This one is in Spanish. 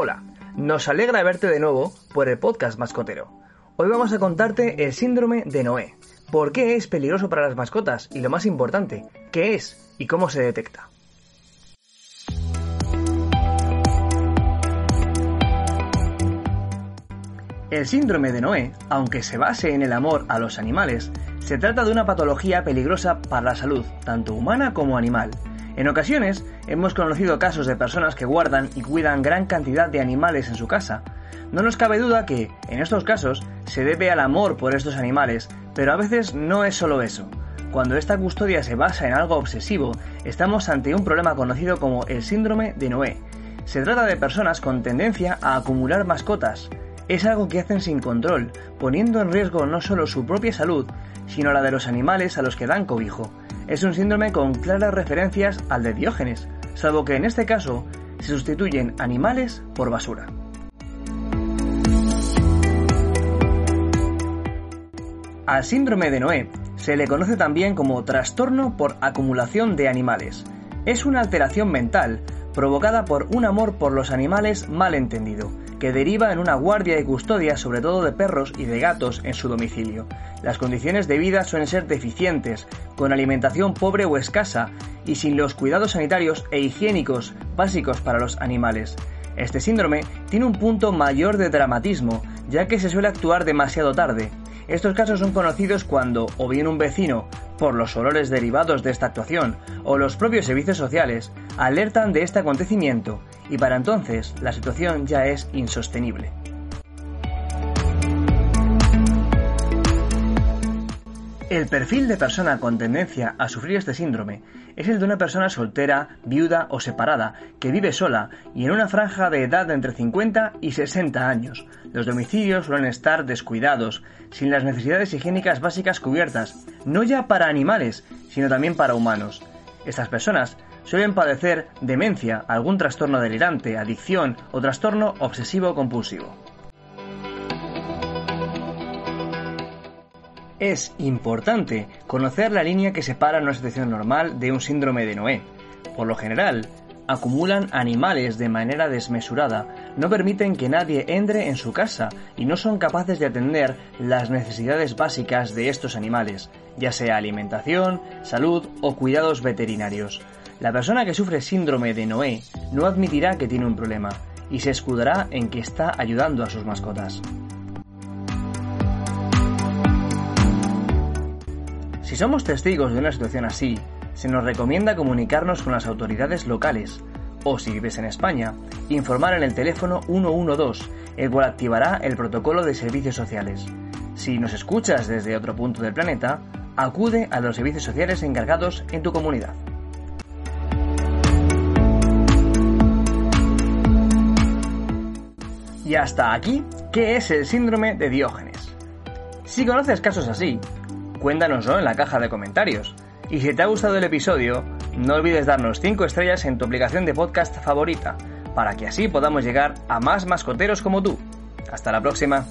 Hola, nos alegra verte de nuevo por el podcast mascotero. Hoy vamos a contarte el síndrome de Noé, por qué es peligroso para las mascotas y lo más importante, qué es y cómo se detecta. El síndrome de Noé, aunque se base en el amor a los animales, se trata de una patología peligrosa para la salud, tanto humana como animal. En ocasiones hemos conocido casos de personas que guardan y cuidan gran cantidad de animales en su casa. No nos cabe duda que, en estos casos, se debe al amor por estos animales, pero a veces no es solo eso. Cuando esta custodia se basa en algo obsesivo, estamos ante un problema conocido como el síndrome de Noé. Se trata de personas con tendencia a acumular mascotas, es algo que hacen sin control, poniendo en riesgo no solo su propia salud, sino la de los animales a los que dan cobijo. Es un síndrome con claras referencias al de Diógenes, salvo que en este caso se sustituyen animales por basura. Al síndrome de Noé se le conoce también como trastorno por acumulación de animales. Es una alteración mental provocada por un amor por los animales mal entendido, que deriva en una guardia y custodia sobre todo de perros y de gatos en su domicilio. Las condiciones de vida suelen ser deficientes, con alimentación pobre o escasa y sin los cuidados sanitarios e higiénicos básicos para los animales. Este síndrome tiene un punto mayor de dramatismo, ya que se suele actuar demasiado tarde. Estos casos son conocidos cuando o bien un vecino, por los olores derivados de esta actuación, o los propios servicios sociales, alertan de este acontecimiento y para entonces la situación ya es insostenible. El perfil de persona con tendencia a sufrir este síndrome es el de una persona soltera, viuda o separada, que vive sola y en una franja de edad de entre 50 y 60 años. Los domicilios suelen estar descuidados, sin las necesidades higiénicas básicas cubiertas, no ya para animales, sino también para humanos. Estas personas suelen padecer demencia, algún trastorno delirante, adicción o trastorno obsesivo-compulsivo. Es importante conocer la línea que separa una situación normal de un síndrome de Noé. Por lo general, acumulan animales de manera desmesurada, no permiten que nadie entre en su casa y no son capaces de atender las necesidades básicas de estos animales, ya sea alimentación, salud o cuidados veterinarios. La persona que sufre síndrome de Noé no admitirá que tiene un problema y se escudará en que está ayudando a sus mascotas. Somos testigos de una situación así, se nos recomienda comunicarnos con las autoridades locales o, si vives en España, informar en el teléfono 112, el cual activará el protocolo de servicios sociales. Si nos escuchas desde otro punto del planeta, acude a los servicios sociales encargados en tu comunidad. Y hasta aquí, ¿qué es el síndrome de Diógenes? Si conoces casos así, cuéntanoslo en la caja de comentarios. Y si te ha gustado el episodio, no olvides darnos 5 estrellas en tu aplicación de podcast favorita, para que así podamos llegar a más mascoteros como tú. Hasta la próxima.